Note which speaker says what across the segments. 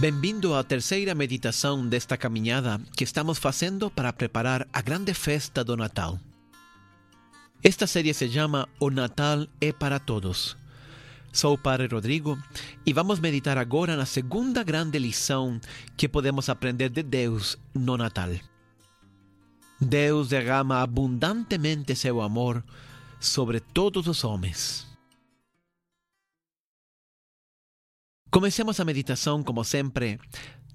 Speaker 1: Bem-vindo à terceira meditação desta caminhada que estamos fazendo para preparar a grande festa do Natal. Esta série se chama O Natal é para Todos. Sou o Padre Rodrigo e vamos meditar agora na segunda grande lição que podemos aprender de Deus no Natal. Deus derrama abundantemente seu amor sobre todos os homens. Comecemos a meditação, como sempre,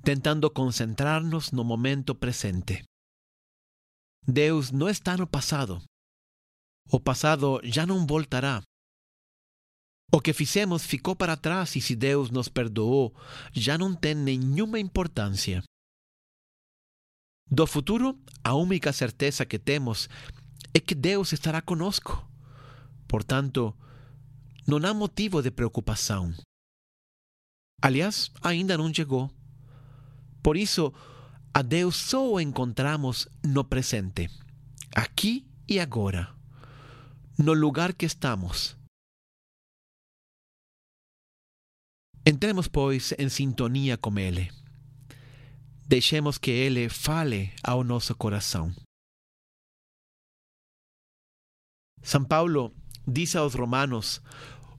Speaker 1: tentando concentrar-nos no momento presente. Deus não está no passado. O passado já não voltará. O que fizemos ficou para trás e se Deus nos perdoou, já não tem nenhuma importância. Do futuro, a única certeza que temos é que Deus estará conosco. Portanto, não há motivo de preocupação. Aliás, ainda não chegou. Por isso, a Deus só encontramos no presente, aqui e agora, no lugar que estamos. Entremos, pois, em sintonia com Ele. Deixemos que Ele fale ao nosso coração. São Paulo diz aos Romanos: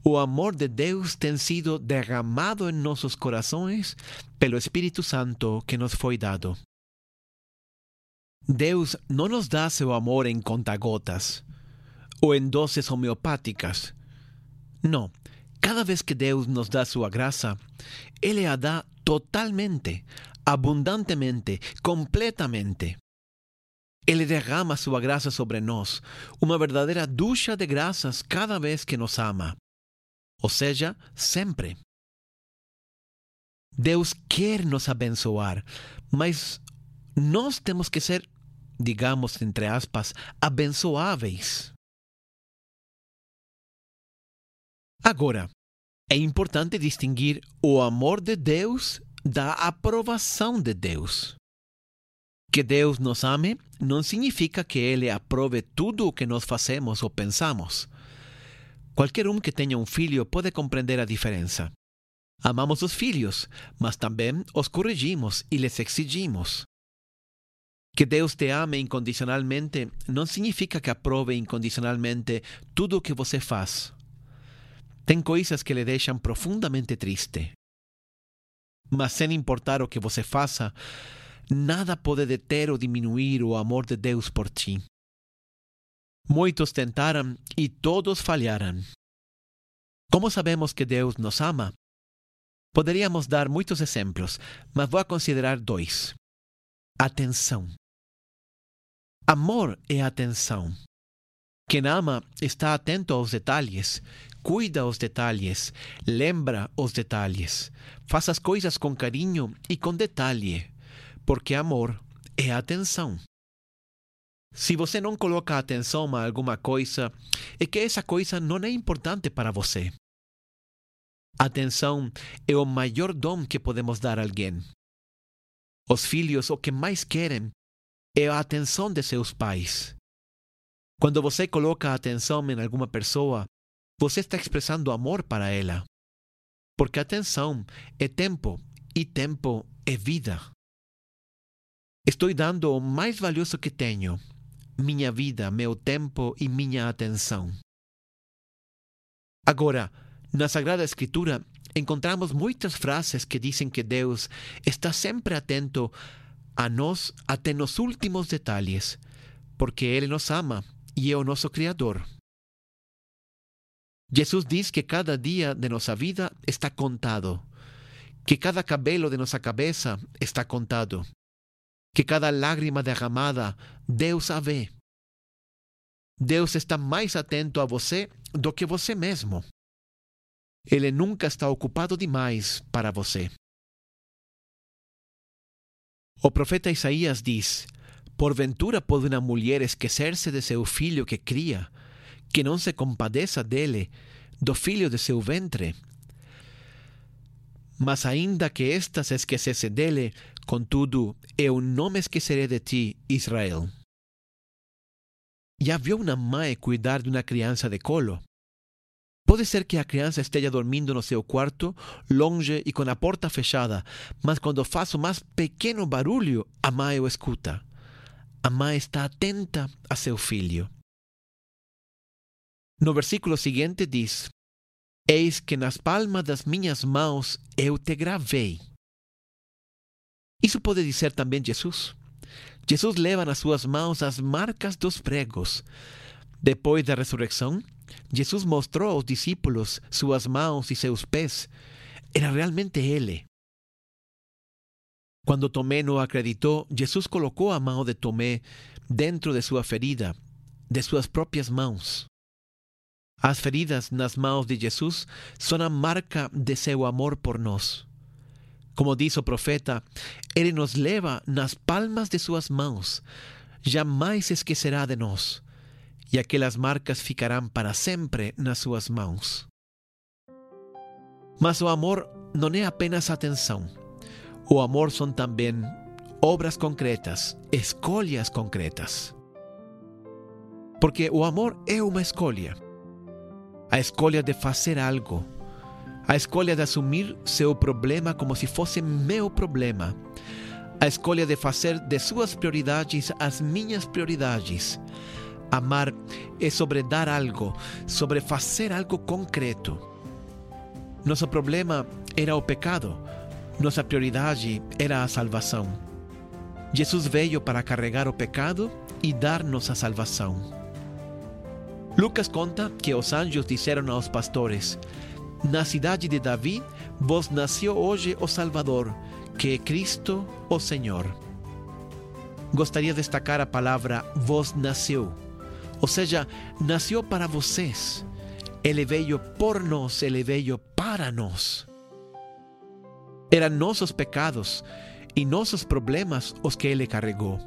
Speaker 1: o amor de Deus tem sido derramado em nossos corações pelo Espírito Santo que nos foi dado. Deus não nos dá seu amor em conta-gotas ou em doses homeopáticas. Não. Cada vez que Deus nos dá sua graça, Ele a dá totalmente, abundantemente, completamente. Ele derrama sua graça sobre nós, uma verdadeira ducha de graças cada vez que nos ama ou seja, sempre. Deus quer nos abençoar, mas nós temos que ser, digamos, entre aspas, abençoáveis. Agora, é importante distinguir o amor de Deus da aprovação de Deus. Que Deus nos ame não significa que Ele aprove tudo o que nós fazemos ou pensamos. Qualquer um que tenha um filho pode compreender a diferença. Amamos os filhos, mas também os corrigimos e lhes exigimos. Que Deus te ame incondicionalmente não significa que aprove incondicionalmente tudo o que você faz. Tem coisas que lhe deixam profundamente triste. Mas sem importar o que você faça, nada pode deter ou diminuir o amor de Deus por ti. Muitos tentaram e todos falharam. Como sabemos que Deus nos ama? Poderíamos dar muitos exemplos, mas vou considerar dois. Atenção. Amor é atenção. Quem ama está atento aos detalhes, cuida os detalhes, lembra os detalhes, faz as coisas com carinho e com detalhe, porque amor é atenção. Se você não coloca atenção a alguma coisa, é que essa coisa não é importante para você. Atenção é o maior dom que podemos dar a alguém. Os filhos o que mais querem é a atenção de seus pais. Quando você coloca atenção em alguma pessoa, você está expressando amor para ela. Porque atenção é tempo e tempo é vida. Estou dando o mais valioso que tenho, minha vida, meu tempo e minha atenção. Agora, na Sagrada Escritura, encontramos muitas frases que dizem que Deus está sempre atento a nós até nos últimos detalhes, porque Ele nos ama e é o nosso Criador. Jesus diz que cada dia de nossa vida está contado, que cada cabelo de nossa cabeça está contado, que cada lágrima derramada Deus a vê. Deus está mais atento a você do que você mesmo. Ele nunca está ocupado demais para você. O profeta Isaías diz: Porventura pode uma mulher esquecer-se de seu filho que cria, que não se compadeça dele, do filho de seu ventre? Mas ainda que esta se esquecesse dele, contudo, eu não me esquecerei de ti, Israel. Já viu uma mãe cuidar de uma criança de colo? Pode ser que a criança esteja dormindo no seu quarto, longe e com a porta fechada, mas quando faz o mais pequeno barulho, a mãe o escuta. A mãe está atenta a seu filho. No versículo seguinte diz: Eis que nas palmas das minhas mãos eu te gravei. Isso pode dizer também Jesus. Jesus leva nas suas mãos as marcas dos pregos. Depois da ressurreição, Jesus mostrou aos discípulos suas mãos e seus pés. Era realmente Ele. Quando Tomé não acreditou, Jesus colocou a mão de Tomé dentro de sua ferida, de suas próprias mãos. As feridas nas mãos de Jesus são a marca de seu amor por nós. Como diz o profeta, Ele nos leva nas palmas de suas mãos, jamais esquecerá de nós, e aquelas marcas ficarão para sempre nas suas mãos. Mas o amor não é apenas atenção. O amor são também obras concretas, escolhas concretas. Porque o amor é uma escolha. A escolha de fazer algo. A escolha de assumir seu problema como se fosse meu problema. A escolha de fazer de suas prioridades as minhas prioridades. Amar é sobre dar algo, sobre fazer algo concreto. Nosso problema era o pecado nossa prioridade era a salvação. Jesus veio para carregar o pecado e dar-nos a salvação. Lucas conta que os anjos disseram aos pastores: Na cidade de Davi vos nasceu hoje o Salvador, que é Cristo, o Senhor. Gostaria de destacar a palavra vos nasceu, ou seja, nasceu para vocês. Ele veio por nós, ele veio para nós. Eram nossos pecados e nossos problemas os que Ele carregou.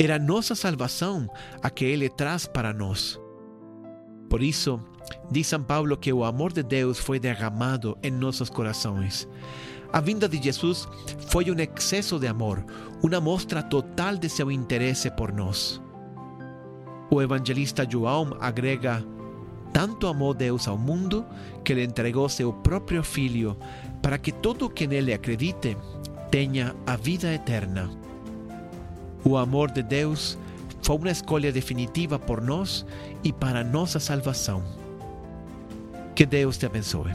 Speaker 1: Era nossa salvação a que Ele traz para nós. Por isso, diz São Paulo que o amor de Deus foi derramado em nossos corações. A vinda de Jesus foi um excesso de amor, uma mostra total de seu interesse por nós. O evangelista João agrega: Tanto amou Deus ao mundo que lhe entregou seu próprio Filho para que todo quem nele acredite tenha a vida eterna. O amor de Deus foi uma escolha definitiva por nós e para nossa salvação. Que Deus te abençoe.